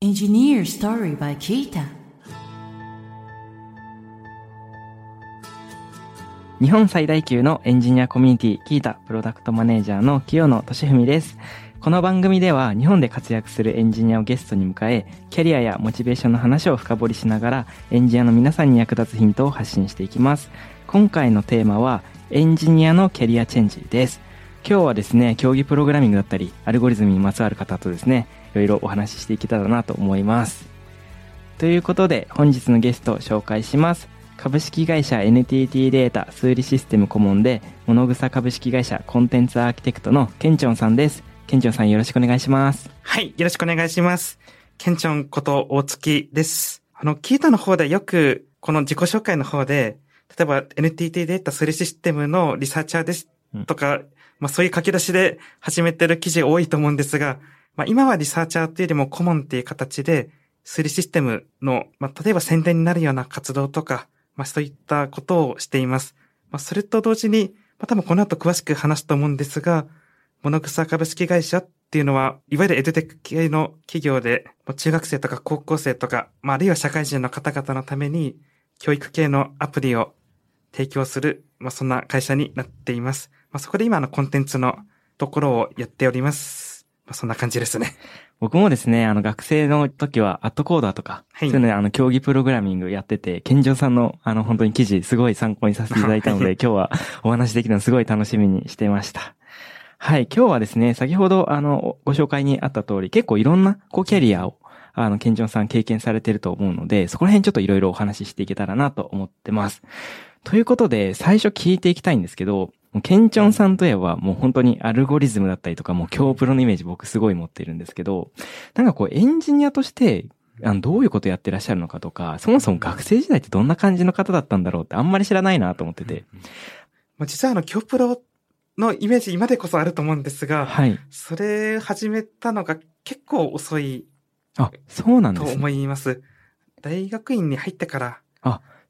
Engineer Story by Kita 日本最大級のエンジニアコミュニティ、キータプロダクトマネージャーの清野俊文です。この番組では日本で活躍するエンジニアをゲストに迎え、キャリアやモチベーションの話を深掘りしながら、エンジニアの皆さんに役立つヒントを発信していきます。今回のテーマは、エンジニアのキャリアチェンジです。今日はですね、競技プログラミングだったり、アルゴリズムにまつわる方とですね、いろいろお話ししていけたらなと思います。ということで、本日のゲストを紹介します。株式会社 NTT データ数理システム顧問で、物草株式会社コンテンツアーキテクトのケンチョンさんです。ケンチョンさんよろしくお願いします。はい、よろしくお願いします。ケンチョンこと大月です。あの、キータの方でよく、この自己紹介の方で、例えば NTT データ数理システムのリサーチャーですとか、まあそういう書き出しで始めてる記事多いと思うんですが、まあ今はリサーチャーというよりも顧問っていう形で、数理システムの、まあ例えば宣伝になるような活動とか、まあそういったことをしています。まあそれと同時に、まあ多分この後詳しく話すと思うんですが、物草株式会社っていうのは、いわゆるエデュテック系の企業で、もう中学生とか高校生とか、まあ、あるいは社会人の方々のために、教育系のアプリを提供する、まあ、そんな会社になっています。まあ、そこで今のコンテンツのところをやっております。まあ、そんな感じですね。僕もですね、あの学生の時はアットコーダーとか、はいそういうのであの競技プログラミングやってて、ケンジョンさんのあの本当に記事すごい参考にさせていただいたので、は い今日はお話できるのすごい楽しみにしてました。はい、今日はですね、先ほどあのご紹介にあった通り、結構いろんなこうキャリアをあの、ケンジョンさん経験されてると思うので、そこら辺ちょっといろいろお話ししていけたらなと思ってます。ということで、最初聞いていきたいんですけど、ケンチョンさんといえばもう本当にアルゴリズムだったりとか、もう強プロのイメージ僕すごい持ってるんですけど、なんかこうエンジニアとして、あの、どういうことやってらっしゃるのかとか、そもそも学生時代ってどんな感じの方だったんだろうってあんまり知らないなと思ってて。まあ、実はあの、京プロのイメージ今でこそあると思うんですが、はい。それ始めたのが結構遅いあ、そうなんとですね。思います。大学院に入ってから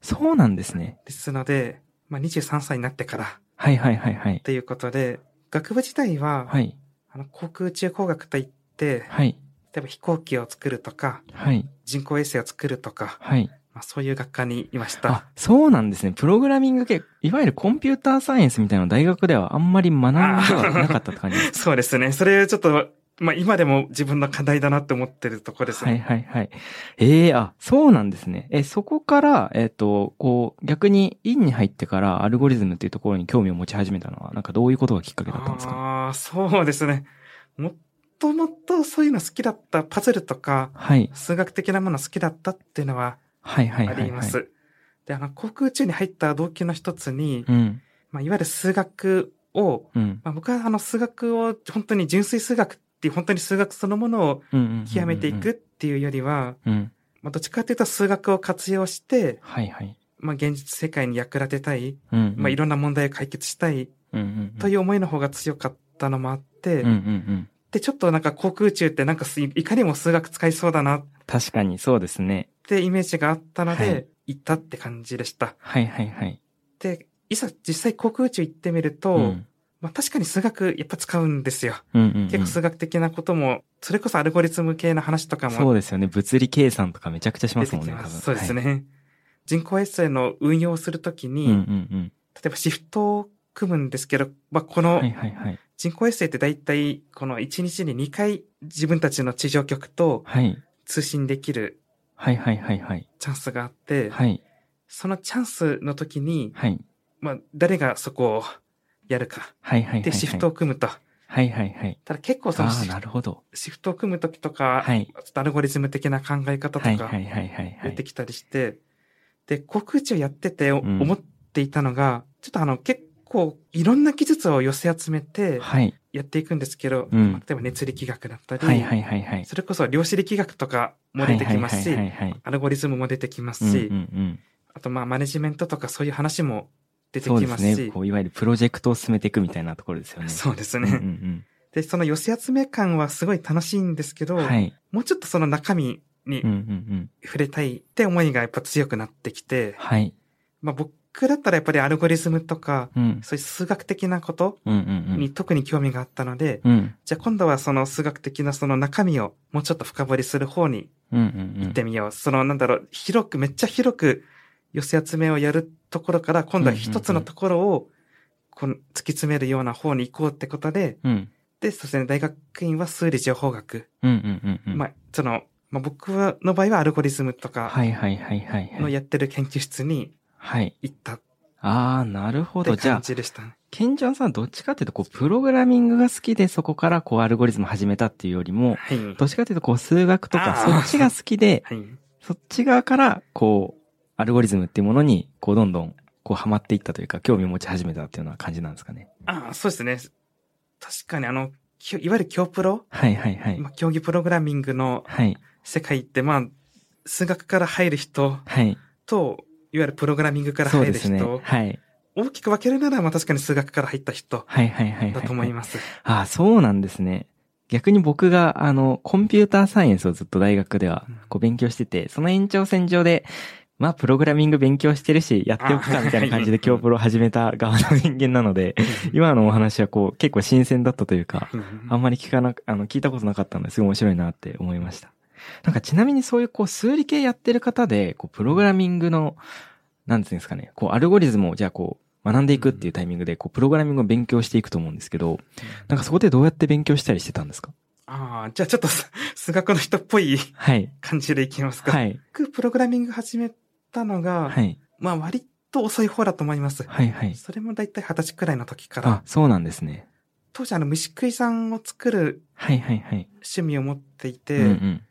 そうなんですね。ですので、まあ、23歳になってからはいはいはいはい。ということで、学部自体は、はい。あの航空宇宙工学といって、はい。例えば飛行機を作るとか、はい。人工衛星を作るとか、はい。まあ、そういう学科にいましあた。、そうなんですね。プログラミング系、いわゆるコンピューターサイエンスみたいな大学ではあんまり学んではなかったって感じですか？そうですね。それちょっと、まあ、今でも自分の課題だなって思ってるところですはいね。はいはい。ええあ、そうなんですね。え、そこから、えっ、と、こう、逆に院に入ってからアルゴリズムっていうところに興味を持ち始めたのは、なんかどういうことがきっかけだったんですか？ああ、そうですね。もともとそういうの好きだったパズルとか、はい。数学的なもの好きだったっていうのははいはいあはい、はい。ります。で、あの、航空宇宙に入った動機の一つに、うん。まあ、いわゆる数学を、うん。まあ、僕はあの数学を本当に純粋数学っていう本当に数学そのものを。極めていくっていうよりは、うん。まあ、どっちかというと数学を活用して、はいはい。まあ、現実世界に役立てたい、うん、うん。まあ、いろんな問題を解決したい。という思いの方が強かったのもあって、うんうんうん。で、ちょっとなんか航空宇宙ってなんかすいいかにも数学使いそうだなっ確かにそうですね。てイメージがあったのはいで、行ったって感じでした。はいはいはい。で、いざ実際航空宇宙行ってみると、うん。まあ確かに数学やっぱ使うんですよ。うんうん、うん。結構数学的なことも、それこそアルゴリズム系の話とかもそうですよね。物理計算とかめちゃくちゃしますもんね。そうですね。人工衛星の運用をするときに、はい。うんうん例えばシフトを組むんですけど、まあ、こうん。のはいはいはい。人工衛星って大体この1日に2回自分たちの地上局とはい。通信できるはいはいはいはい。チャンスがあって、はい。そのチャンスの時に、はい。まあ、誰がそこをやるか。はいはいはい。で、シフトを組むと。はいはいはい。ただ結構そのシフなるほど。シフトを組む時とか、はいちょっとアルゴリズム的な考え方とかはいはいはいはいはい。出てきたりして、で、航空宇宙やってて思っていたのが、ちょっとあの結構いろんな技術を寄せ集めてはい。やっていくんですけど、うん例えば熱力学だったり、はいはいはいはい。それこそ量子力学とかも出てきますしはい、はいはいはい。アルゴリズムも出てきますし、うんうんうん。あとまあマネジメントとかそういう話も出てそうきますし、ですね。こう、いわゆるプロジェクトを進めていくみたいなところですよね。そうですね。うんうんで、その寄せ集め感はすごい楽しいんですけど、うん。はい。もうちょっとその中身に。触れたいって思いがやっぱ強くなってきて、はい。まあ僕僕だったらやっぱりアルゴリズムとか、うん。そういう数学的なこと。に特に興味があったので、うん。じゃあ今度はその数学的なその中身をもうちょっと深掘りする方にうんうんうん。行ってみよう。そのなんだろう、広く、めっちゃ広く寄せ集めをやるところから、今度は一つのところを、この突き詰めるような方に行こうってことで、うん。で、そして大学院は数理情報学。まあ、その、まあ、僕の場合はアルゴリズムとかはいはいはい。のやってる研究室にはい。行ったっああ、なるほてど。じゃあ。ケンちゃんさんどっちかっていうと、こう、プログラミングが好きで、そこからこう、アルゴリズム始めたっていうよりも、はい。どっちかっていうと、こう、数学とか、そっちが好きで、はい。そっち側から、こう、アルゴリズムっていうものに、こう、どんどん、こう、ハマっていったというか、興味を持ち始めたっていうような感じなんですかね。ああ、そうですね。確かにあの、いわゆる強プロ、はいはいはい。まあ、競技プログラミングのはい。世界って、まあ、数学から入る人はい。と、いわゆるプログラミングから入る人、そうですね。はい。大きく分けるなら、まあ確かに数学から入った人はいはいはいはい。だと思います。ああ、そうなんですね。逆に僕が、あの、コンピューターサイエンスをずっと大学ではうん、こう勉強してて、その延長線上で、まあ、プログラミング勉強してるし、やっておくかみたいな感じであ今日プロを始めた側の人間なので、今のお話はこう、結構新鮮だったというか、あんまり聞かな、あの、聞いたことなかったので、すごい面白いなって思いました。なんかちなみにそういうこう、数理系やってる方で、こう、プログラミングの、なんていうんですかね、こう、アルゴリズムをじゃあこう、学んでいくっていうタイミングで、こう、プログラミングを勉強していくと思うんですけど、なんかそこでどうやって勉強したりしてたんですか？ああ、じゃあちょっとす 数学の人っぽいはい。感じでいきますか。はい。僕、プログラミング始めたのが、はい。まあ割と遅い方だと思います。はい。はい。それもだいたい二十歳くらいの時からあ、、そうなんですね。当時あの虫食いさんを作るはい。はい。はい。趣味を持っていて、うんうん。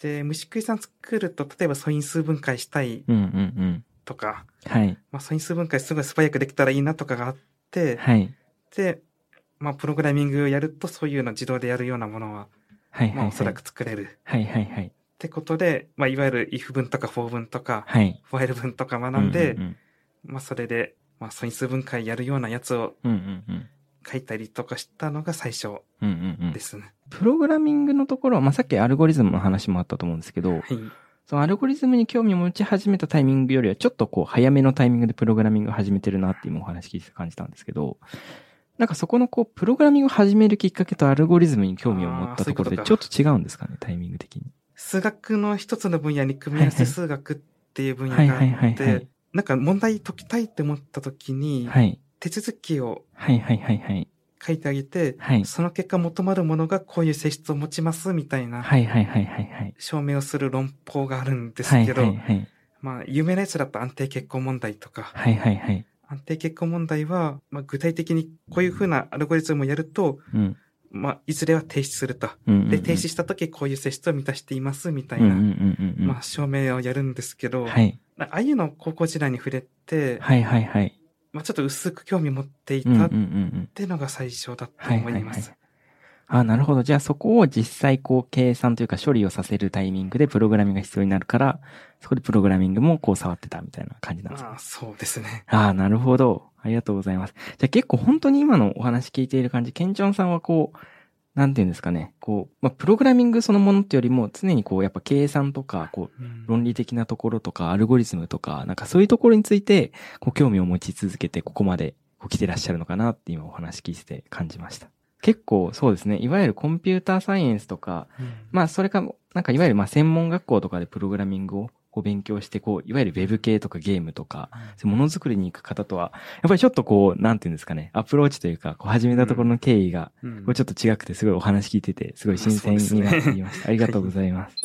で、虫食いさん作ると、例えば素因数分解したいうんうんうん。とか、はい。まあ素因数分解すごい素早くできたらいいなとかがあって、はい。で、まあプログラミングをやるとそういうの自動でやるようなものは、はい。はい。まあおそらく作れる。はい。はい。はい。ってことで、まあいわゆる if 文とか for 文とか、はい。while 文とか学んで、うんうんまあそれで、まあ素因数分解やるようなやつをうん。うんうんうん。書いたりとかしたのが最初うんうんうんで。すね。プログラミングのところは、まあ、さっきアルゴリズムの話もあったと思うんですけど、はい。そのアルゴリズムに興味を持ち始めたタイミングよりは、ちょっとこう、早めのタイミングでプログラミングを始めてるなっていうお話聞いて感じたんですけど、なんかそこのこう、プログラミングを始めるきっかけとアルゴリズムに興味を持ったところで、ちょっと違うんですかね、タイミング的に。数学の一つの分野に組み合わせ数学っていう分野はいがあってい、。なんか問題解きたいって思った時に、はい。手続きを。書いてあげて、はい。その結果求まるものがこういう性質を持ちますみたいな。証明をする論法があるんですはいけど。まあ、有名なやつだと安定結構問題とか、はいはいはい。安定結構問題は、まあ、具体的にこういうふうなアルゴリズムをやると、うん。まあ、いずれは停止すると。で、停止した時こういう性質を満たしていますみたいな。まあ、証明をやるんですけど、はい。ああいうのを高校時代に触れて、はいはいはい。まあ、ちょっと薄く興味持っていたっうん。ていうのが最初だと思います。。あなるほど。じゃあそこを実際こう計算というか処理をさせるタイミングでプログラミングが必要になるから、そこでプログラミングもこう触ってたみたいな感じなんですかまあ、そうですね。ああ、なるほど。ありがとうございます。じゃあ結構本当に今のお話聞いている感じ、ケンチョンさんはこう、なんていうんですかね。こう、まあ、プログラミングそのものってよりも常にこう、やっぱ計算とか、こう、うん論理的なところとか、アルゴリズムとか、なんかそういうところについて、こう、興味を持ち続けて、ここまで、こう、来てらっしゃるのかなって今お話聞いてて感じました。結構そうですね。いわゆるコンピューターサイエンスとか、うんまあ、それか、なんかいわゆるまあ、専門学校とかでプログラミングをこう勉強して、こう、いわゆるウェブ系とかゲームとか、そういうものづくりに行く方とは、やっぱりちょっとこう、なんていうんですかね、アプローチというか、こう始めたところの経緯が、うんこうちょっと違くて、すごいお話聞いてて、すごい新鮮になっていました。ありがとうございます。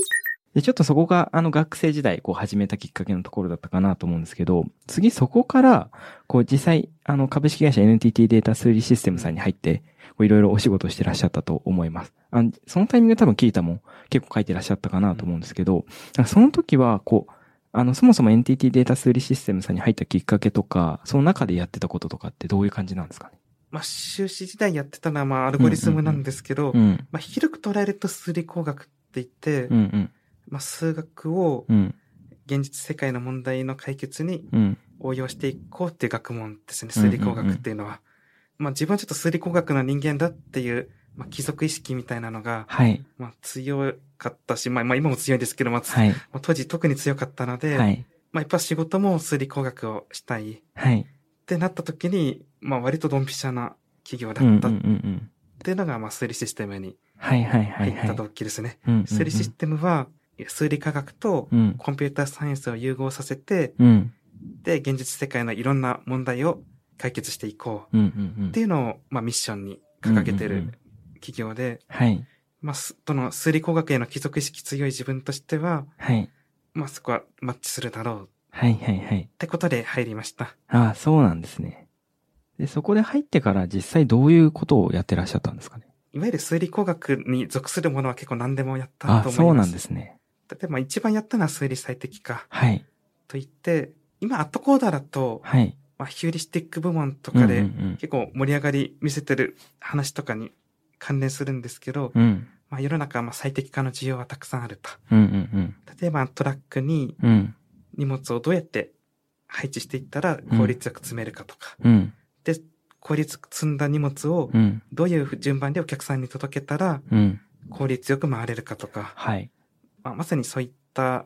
で、ちょっとそこが、あの、学生時代、こう、始めたきっかけのところだったかなと思うんですけど、次そこから、こう、実際、あの、株式会社 NTT データ数理システムさんに入って、こういろいろお仕事してらっしゃったと思います。あのそのタイミングで多分キータも結構書いてらっしゃったかなと思うんですけど、その時は、こう、あの、そもそも NTT データ数理システムさんに入ったきっかけとか、その中でやってたこととかってどういう感じなんですかね？まあ、修士時代やってたのは、まあ、アルゴリズムなんですけど、うん。まあ、広く捉えると数理工学って言って、うんうん。まあ、数学をうん。現実世界の問題の解決にうん。応用していこうっていう学問ですね、数理工学っていうのは。まあ、自分はちょっと数理工学の人間だっていう、まあ、貴族意識みたいなのが、はい。まあ、強かったし、まあ、まあ、今も強いですけど、まあ、つはい。まあ当時特に強かったので、はい。まあやっぱ仕事も数理工学をしたいっはい。てなった時に、まあ割とドンピシャな企業だったっん。ていうのが、まあ数理システムにはいはいはいはい。入った動機ですね。数理システムは、数理科学とうん。コンピューターサイエンスを融合させて、うん。で、現実世界のいろんな問題を解決していこうんうんう。うんっていうのを、まあミッションに掲げてるうんうんうん企業で、はい。まあ、すその数理工学への貴族意識強い自分としては、はい。まあそこはマッチするだろうっはいはいはい。てことで入りました。ああ、そうなんですね。で、そこで入ってから実際どういうことをやってらっしゃったんですかね？いわゆる数理工学に属するものは結構何でもやったとあ思います。そうなんですね。例えば一番やったのは数理最適化はい。といって、今アットコーダーだと、はい。まあ、ヒューリスティック部門とかでうんうん結構盛り上がり見せてる話とかに関連するんですけど、うん。うん。まあ世の中はまあ最適化の需要はたくさんあると。うんうん例えばトラックにうん。うん。荷物をどうやって配置していったら効率よく積めるかとか。うん。で、効率積んだ荷物をうん。どういう順番でお客さんに届けたらうん。効率よく回れるかとか、はい。まあ、まさにそういった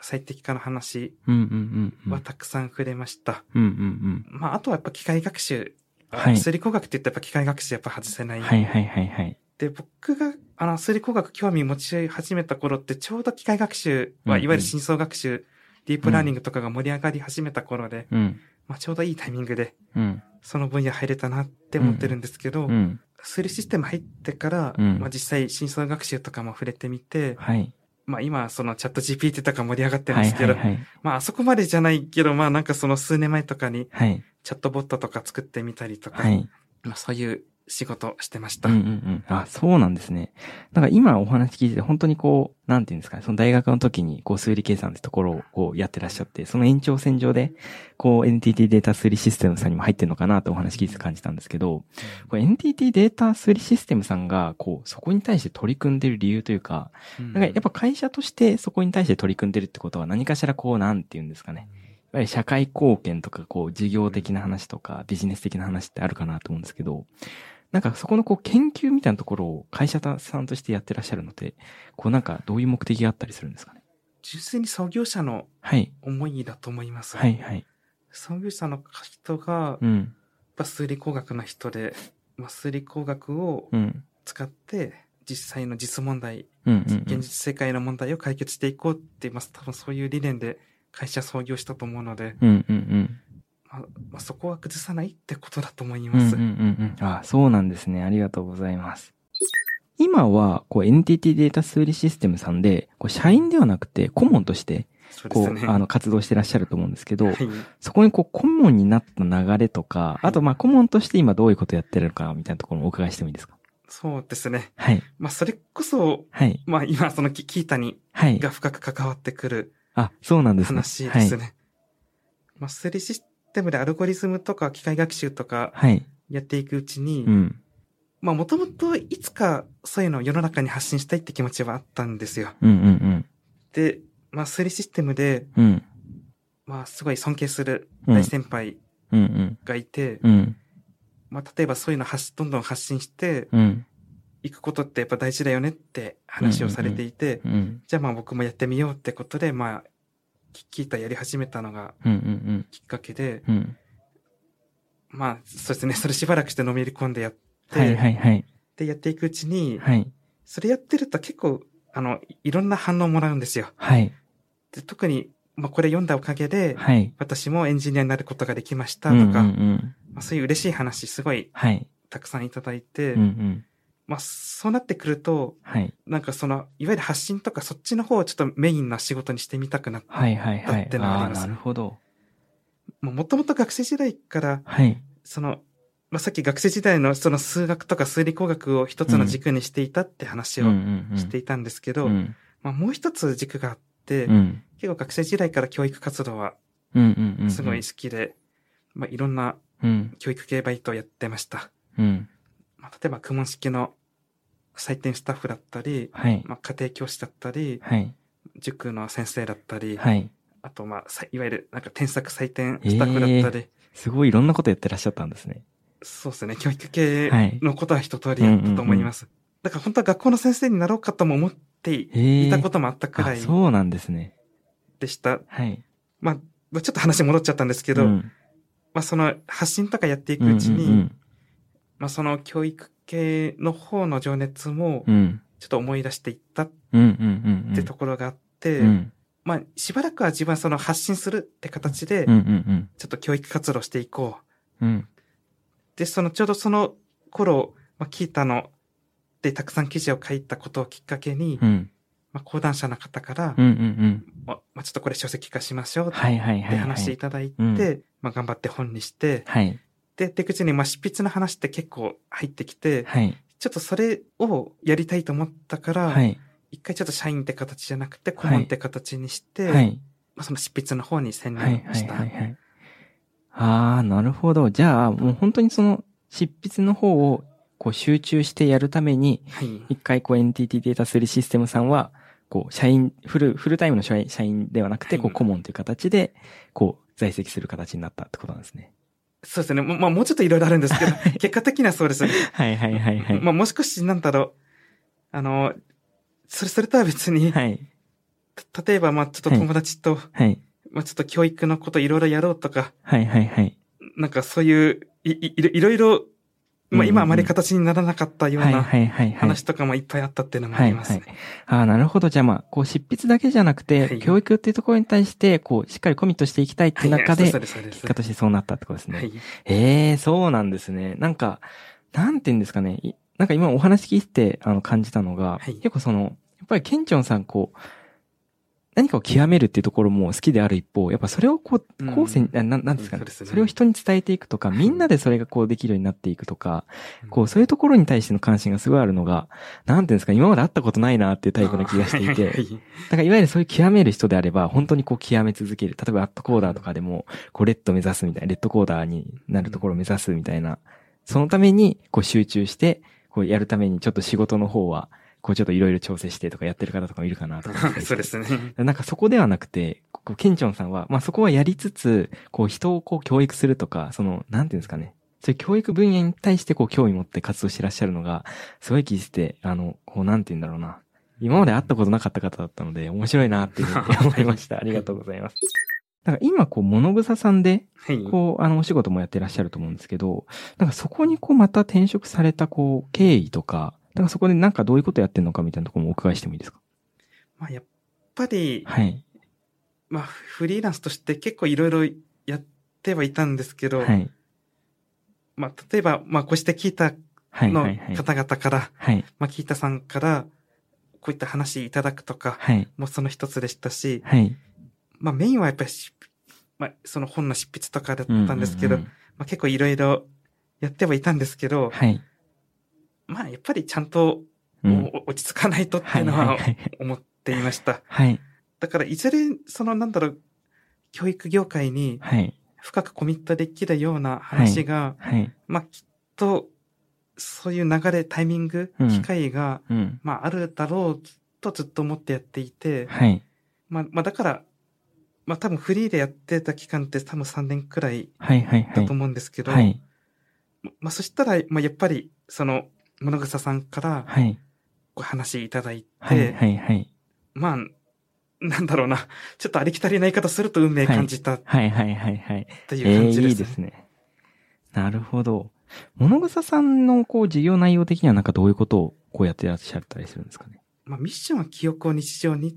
最適化の話うんうんうんうん。はたくさん触れました。うんうんまあ、あとはやっぱ機械学習。はい数理工学って言ったらやっぱ機械学習やっぱ外せない。うん。はいはいはいはい。で、僕が、あの、数理工学興味持ち始めた頃って、ちょうど機械学習は、うんうんいわゆる深層学習、ディープラーニングとかが盛り上がり始めた頃で、うん。まあ、ちょうどいいタイミングで、うん。その分野入れたなって思ってるんですけど、うん。数理システム入ってから、うんまあ、実際深層学習とかも触れてみて、はい。まあ、今、そのチャット GPT とか盛り上がってるんはいですけど、はいはい。まあ、あそこまでじゃないけど、まあ、なんかその数年前とかに、はい。チャットボットとか作ってみたりとか、はい。まあ、そういう仕事してました。うんうんうん。あ、そうなんですね。なんか今お話聞いてて、本当にこう、なんていうんですかね、その大学の時に、こう、数理計算ってところをこうやってらっしゃって、その延長線上で、こう、NTT データ数理システムさんにも入ってるのかなとお話聞いてて感じたんですけど、これ NTT データ数理システムさんが、こう、そこに対して取り組んでる理由というか、うんなんかやっぱ会社としてそこに対して取り組んでるってことは何かしらこう、なんていうんですかね。やっぱり社会貢献とか、こう、事業的な話とか、ビジネス的な話ってあるかなと思うんですけど、なんかそこのこう、研究みたいなところを会社さんとしてやってらっしゃるので、こうなんかどういう目的があったりするんですかね？純粋に創業者のはい。思いだと思います。はい、はい。創業者の人が、やっうん。ぱ数理工学の人で、まあ、数理工学をうん。使って、実際の実問題。現実世界の問題を解決していこうって、まあ、多分そういう理念で会社創業したと思うので、うん、うん、うん。まあまあ、そこは崩さないってことだと思いうん、うん、ます。うん。うんあ、そうなんですね。ありがとうございます。今は、こう、NTT データ数理システムさんで、こう、社員ではなくて、顧問として、こう、そうですね。あの、活動してらっしゃると思うんですけど、はい。そこにこう、顧問になった流れとか、あと、まあ、顧問として今どういうことやってるのか、みたいなところもお伺いしてもいいですかそうですね。はい。まあ、それこそ、はい。まあ、今、そのキキータに、はい。が深く関わってくるあ、そうなんですね。話ですね。まあ、数理システムでアルゴリズムとか機械学習とかはい。はい。やっていくうちに、うん。まあ、もともといつかそういうのを世の中に発信したいって気持ちはあったんですよ。うん、うん、で、まあ、数理システムで、うん。うん。まあ、すごい尊敬する大先輩。がいて、うん。まあ、例えばそういうの発どんどん発信してうん。いくことってやっぱ大事だよねって話をされていて、うん。じゃあまあ僕もやってみようってことで、まあ、キータやり始めたのがうん、うん、きっかけで、うん。うん。まあ、そうですね、それしばらくしてのめり込んでやって、はい、はい、はい。で、やっていくうちに、はい。それやってると結構、あの、いいろんな反応もらうんですよ。はい。で特に、まあ、これ読んだおかげで、はい。私もエンジニアになることができましたうん、とか、うん、うん。まあ、そういう嬉しい話すごい。たくさんいただいて、うん、うん。まあ、そうなってくると、はい。なんかその、いわゆる発信とかそっちの方をちょっとメインな仕事にしてみたくなって、はい、はい、はい。だってのがありますなるほど。もともと学生時代から、はい。その、まあ、さっき学生時代のその数学とか数理工学を一つの軸にしていたって話をんしていたんですけど、うん。まあ、もう一つ軸があって、うん。結構学生時代から教育活動は。すごい好きで、まあ、いろんなうん。教育系バイトをやってました。うん。まあ、例えば、公文式の採点スタッフだったり、はい。まあ、家庭教師だったり、はい。塾の先生だったり、はい。あと、まあ、さいわゆる、なんか添削採点スタッフだったり、すごいいろんなことやってらっしゃったんですね。そうですね、教育系のことは一通りやったと思います。だから本当は学校の先生になろうかとも思って。いたこともあったくらあ、いそうなんですね。でした。はい。まあ、まあちょっと話戻っちゃったんですけど、うんまあその発信とかやっていくうちに、うんうんまあその教育系の方の情熱も。ちょっと思い出していったっ。てところがあって、うん。まあしばらくは自分はその発信するって形でちょっと教育活動していこう。で、そのちょうどその頃、まあ、キータのでたくさん記事を書いたことをきっかけに、うん。まあ、講談社の方から。ままあ、ちょっとこれ書籍化しましょうってはい。話していただいて、うんまあ、頑張って本にして、はい。で、出口にまあ執筆の話って結構入ってきて、はい。ちょっとそれをやりたいと思ったから、はい。一回ちょっと社員って形じゃなくて、顧問って形にして、はい。まあ、その執筆の方に専はいはい念した。はいはい。ああ、なるほど。じゃあ、もう本当にその執筆の方をこう集中してやるために、はい。一回こう NTT データ処理システムさんは、こう、社員、フル、フルタイムの社員社員ではなくて、はいこう、顧問という形で、こう、在籍する形になったってことなんですね。そうですね。ままあ、もうちょっといろいろあるんですけど、結果的にはそうです。はいはいはいはい。まあ、もう少し、なんだろう。あの、それ、それとは別に、はい。た例えば、まあ、ちょっと友達と、はい。まあ、ちょっと教育のこといろいろやろうとか、はいはいはい。なんかそういう、い、いいろいろ、まあ、今あまり形にならなかったようはいな。話とかもいっぱいあったっていうのもありますね。ああ、なるほど。じゃあまあ、こう、執筆だけじゃなくて、はい教育っていうところに対して、こう、しっかりコミットしていきたいっていう中で。結果としてそうなったってことですね。はい。ええそうなんですね。なんか、なんて言うんですかね。いなんか今お話聞いて、あの、感じたのが、はい結構その、やっぱりケンチョンさん、こう、何かを極めるっていうところも好きである一方、やっぱそれをこう、うん。後世に、なななんですかねね。それを人に伝えていくとか、は いみんなでそれがこうできるようになっていくとか、こう、うそういうところに対しての関心がすごいあるのが、なんていうんですか、今まで会ったことないなっていうタイプの気がしていて、だからいわゆるそういう極める人であれば、本当にこう極め続ける。例えばアットコーダーとかでも、こうレッド目指すみたいな、レッドコーダーになるところを目指すみたいな、そのためにこう集中して、こうやるためにちょっと仕事の方は、こうちょっといろいろ調整してとかやってる方とかもいるかなとか。そうですね。なんかそこではなくて、こうケンチョンさんは、まあそこはやりつつ、こう人をこう教育するとか、その、なんていうんですかね。そういう教育分野に対してこう興味持って活動してらっしゃるのが、すごい聞いてて、あの、こうなんて言うんだろうな。今まで会ったことなかった方だったので、面白いなっていうふうに思いました。ありがとうございます。だから今こう、物草さんで、はい。こう、あの、お仕事もやってらっしゃると思うんですけど、なんかそこにこう、また転職されたこう、経緯とか、だからそこでなんかどういうことやってんのかみたいなところもお伺いしてもいいですか？まあ、やっぱり、はい。まあ、フリーランスとして結構いろいろやってはいたんですけど、はい。まあ、例えば、まあ、こうして聞いたはい。の。方々から、はい。まあ、聞いたさんから、こういった話いただくとか、はい。もうその一つでしたし、はい。まあ、メインはやっぱりし、まあ、その本の執筆とかだったんですけど、うんうんうんまあ、結構いろいろやってはいたんですけど、はい。まあ、やっぱりちゃんと、落ち着かないとってはいい。うのはい。ははい。思っていました。はい。だから、いずれ、その、なんだろう、教育業界にはい。深くコミットできるような話が、はい。まあ、きっと、そういう流れ、タイミング、うん機会が、うん。まあ、あるだろうとずっと思ってやっていて、はい。まあ、まあ、だから、まあ、多分フリーでやってた期間って多分3年くらいはい。はい。はいだと。思うんですけど、はい。まあ、そしたら、まあ、やっぱり、その、物草さんからはい。お話いただいて、はい。はい。はい。まあ、なんだろうな、ちょっとありきたりな言い方すると運命感じたはい。はい。はい。はい。といええう感じです。いいですね。なるほど。物草さんのこう事業内容的にはなんかどういうことをこうやってらっしゃったりするんですかね？まあ、ミッションは記憶を日常にっ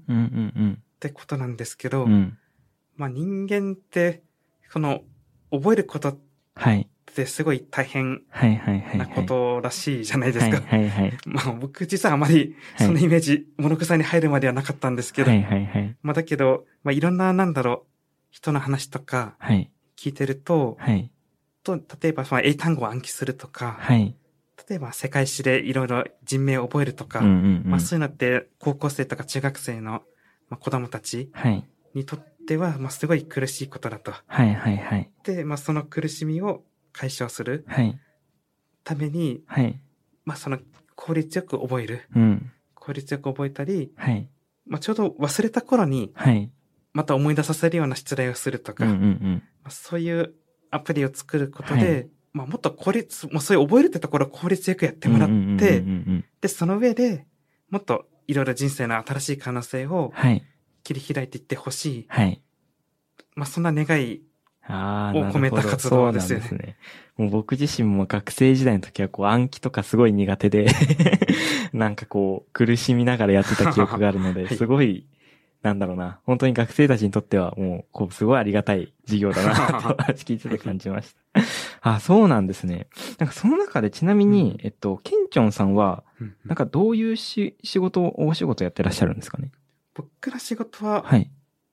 てことなんですけど、うん。うん。まあ、人間って、この、覚えることっはい。てすごい大変はいはいはい。なことらしいじゃないですか。はいはいはい。まあ僕実はあまりはいそのイメージ、物草に入るまではなかったんですけど、はいはいはい。まあだけど、まあいろんななんだろう、人の話とかはい。聞いてると、はい。と例えばその英単語を暗記するとか、はい。例えば世界史でいろいろ人名を覚えるとか。まあそういうのって高校生とか中学生のまあ子供たちはい。にとっては、まあすごい苦しいことだと。はいはいはい。で、まあその苦しみを解消するはい。ために、はい。まあその効率よく覚える。うん。効率よく覚えたり、はい。まあちょうど忘れた頃にはい。また思い出させるような出題をするとか、うんうんうん。まあそういうアプリを作ることで、はいまあもっと効率、もうそういう覚えるってところを効率よくやってもらって、で、その上でもっといろいろ人生の新しい可能性をはい。切り開いていってほしい。はい。まあそんな願い、ああ、を込めたなるほど活動ですよねそうなんですね。もう僕自身も学生時代の時はこう暗記とかすごい苦手で、なんかこう苦しみながらやってた 記憶があるので、はいすごい、なんだろうな、本当に学生たちにとってはもう、こう、すごいありがたい授業だな、と聞いてて感じました。あ、そうなんですね。なんかその中でちなみに、うんえっと、ケンチョンさんは、うんなんかどういうし仕事を、お仕事やってらっしゃるんですかね？僕ら仕事は、はい。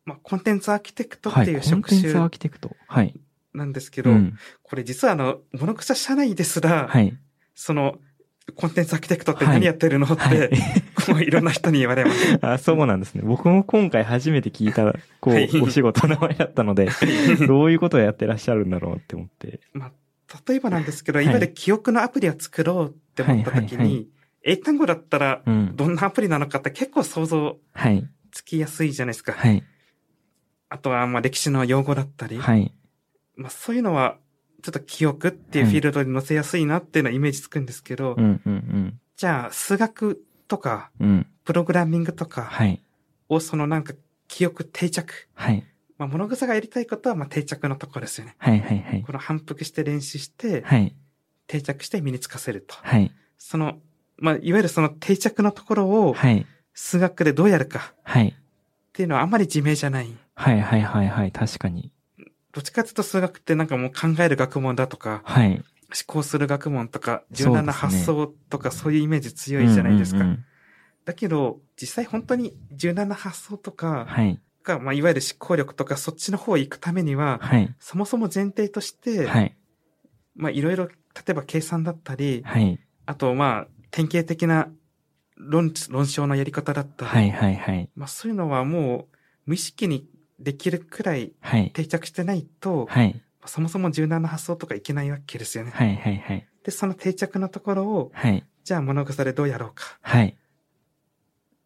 まあコンテンツアーキテクトはい。っていうコン職種テンツアーキテクト。はい。なんですけど、うん。これ実はあの、モノクサ社内ですら、はい。その、コンテンツアーキテクトってはい何やってるのって、はい。こういろんな人に言われます。あ、そうなんですね。僕も今回初めて聞いた、こはい、う、お仕事の名前だったので、どういうことをやってらっしゃるんだろうって思って。まあ、例えばなんですけど、はいいわゆる記憶のアプリを作ろうって思った時に、はいはいは英単語だったら、うん。どんなアプリなのかって結構想像はい。つきやすいじゃないですか。はい。あとは、まあ歴史の用語だったり、はい。まあそういうのは、ちょっと記憶っていうフィールドに載せやすいなっていうのはイメージつくんですけど、うん、うん、じゃあ数学とか、うん。うん。プログラミングとかはい。をそのなんか記憶定着。はい。まあ物草がやりたいことはまあ定着のところですよね。はい、はい、はい。この反復して練習して、はい。定着して身につかせると。はい。その、まあいわゆるその定着のところをはい。数学でどうやるかはい。っていうのはあんまり自明じゃない。はい、はい、はい、はい。確かに。どっちかというと数学ってなんかもう考える学問だとか、はい。思考する学問とか、柔軟な発想とかそういうイメージ強いじゃないですか。うんうんうんだけど、実際本当に柔軟な発想とか、はい。がまあ、いわゆる思考力とかそっちの方へ行くためには、はい。そもそも前提として、はい。まあいろいろ、例えば計算だったり、はい。あとまあ典型的な論、論証のやり方だったり、はい。はい。はい。まあそういうのはもう無意識にできるくらいはい。定着してないと、はい。そもそも柔軟な発想とかいけないわけですよね。はい。はい。はい。で、その定着のところを、はい。じゃあ物草でどうやろうかはい。っ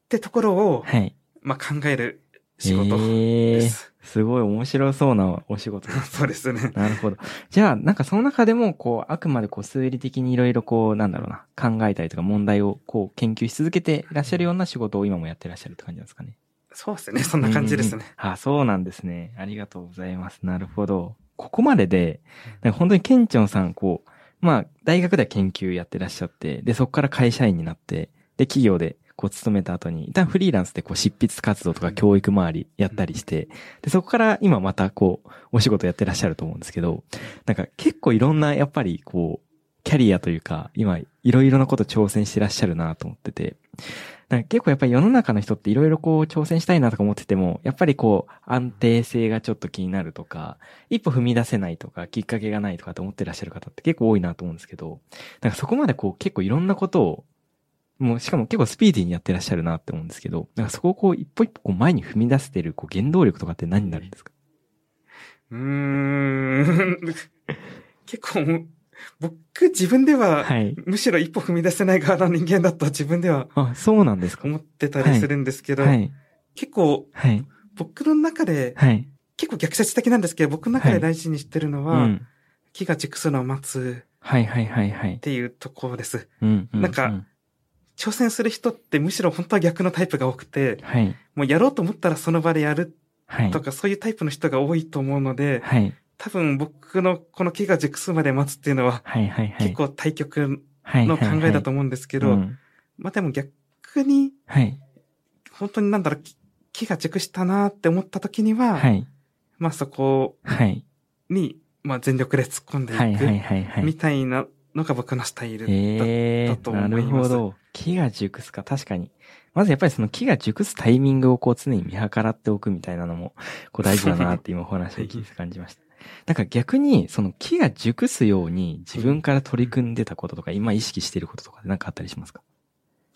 てところを、はい。まあ考える仕事ええです。すごい面白そうなお仕事です。そうですね。なるほど。じゃあ、なんかその中でも、こう、あくまでこう、数理的にいろいろこう、なんだろうな、考えたりとか問題をこう、研究し続けていらっしゃるような仕事を今もやってらっしゃるって感じなんですかね。そうですね。そんな感じですね。あ、そうなんですね。ありがとうございます。なるほど。ここまでで、なんか本当にケンチョンさん、こう、まあ、大学では研究やってらっしゃって、で、そこから会社員になって、で、企業で、こう、勤めた後に、一旦フリーランスで、こう、執筆活動とか教育周りやったりして、で、そこから今また、こう、お仕事やってらっしゃると思うんですけど、なんか結構いろんな、やっぱり、こう、キャリアというか、今、いろいろなこと挑戦してらっしゃるなと思ってて、なんか結構やっぱり世の中の人っていろいろこう挑戦したいなとか思ってても、やっぱりこう安定性がちょっと気になるとか、一歩踏み出せないとか、きっかけがないとかって思ってらっしゃる方って結構多いなと思うんですけど、なんかそこまでこう結構いろんなことを、もうしかも結構スピーディーにやってらっしゃるなって思うんですけど、なんかそこをこう一歩一歩こう前に踏み出してるこう原動力とかって何になるんですか？うーん。結構、僕自分では、はい。むしろ一歩踏み出せない側の人間だと自分ではあ、そうなんですか思ってたりするんですけど、はい。結構はい。僕の中で、はい。結構逆説的なんですけど、僕の中で大事にしてるのうは、ん。木が熟すのを待つはいはいはいはいっ。ていうところです。うん。うなんか挑戦する人ってむしろ本当は逆のタイプが多くて、はい。もうやろうと思ったらその場でやるはい。とか、そういうタイプの人が多いと思うので、はい。多分僕のこの木が熟すまで待つっていうのは。結構対極構の考えだと思うんですけど、うんまあでも逆に、はい。本当になんだろう、木木が熟したなって思った時には、はい。まあそこはい。に、まあ全力で突っ込んでいく。みたいなのが僕のスタイルだ。ええだとなる思いますほど。木が熟すか、確かに。まずやっぱりその木が熟すタイミングをこう常に見計らっておくみたいなのも、こう大事だなって今お話を聞いて感じました。なんか逆に、その木が熟すように自分から取り組んでたこととか、今意識していることとかで何かあったりしますか？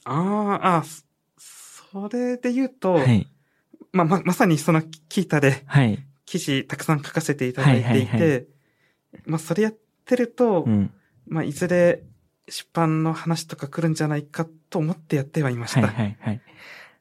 ああ、ああ、そそれで言うと、はい。まあま、まさにそのキータではい。記事たくさん書かせていただいていて、はいはいはまあそれやってると、うん。まあいずれ出版の話とか来るんじゃないかと思ってやってはいました。はいはいはい。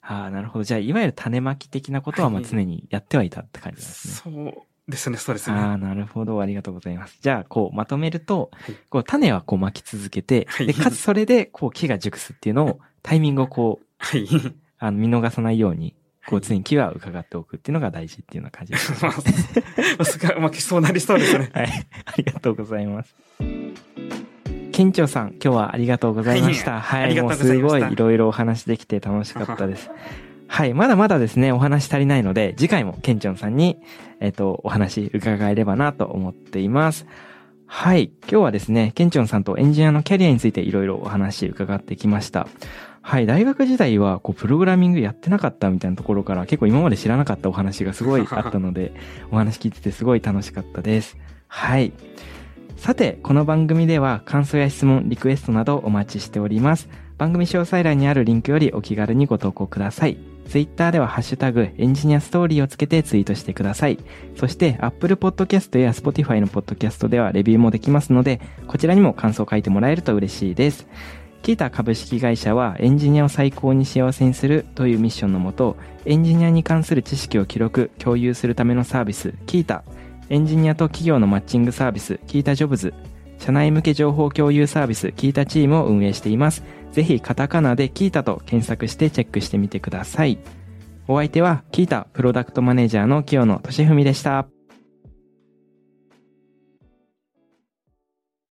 ああ、なるほど。じゃあ、いわゆる種まき的なことはまあはい常にやってはいたって感じなんですね。そうですね、そうですね。ああ、なるほど。ありがとうございます。じゃあ、こう、まとめると、はいこう、種はこう巻き続けて、はいで、かつそれで、こう、木が熟すっていうのを、タイミングをこう、はい。あの、見逃さないように、交通に気は伺っておくっていうのが大事っていうような感じです。まあ、すごい、まあ、そうなりそうですね。はい。ありがとうございます。県庁さん、今日はありがとうございました。はい。ありがとうもうすごいいろいろお話できて楽しかったです。はい。まだまだですね、お話足りないので、次回も県庁さんに、えっ、と、お話伺えればなと思っています。はい。今日はですね、ケンチョンさんとエンジニアのキャリアについていろいろお話伺ってきました。はい。大学時代は、こう、プログラミングやってなかったみたいなところから、結構今まで知らなかったお話がすごいあったので、お話聞いててすごい楽しかったです。はい。さて、この番組では感想や質問、リクエストなどお待ちしております。番組詳細欄にあるリンクよりお気軽にご投稿ください。ツイッターではハッシュタグエンジニアストーリーをつけてツイートしてください。そして Apple Podcast や Spotify の Podcast ではレビューもできますので、こちらにも感想を書いてもらえると嬉しいです。キータ株式会社はエンジニアを最高に幸せにするというミッションのもと、エンジニアに関する知識を記録、共有するためのサービス、キータ、エンジニアと企業のマッチングサービス、キータジョブズ、社内向け情報共有サービス、キータチームを運営しています。ぜひカタカナでキータと検索してチェックしてみてください。お相手はキータプロダクトマネージャーの清野俊文でした。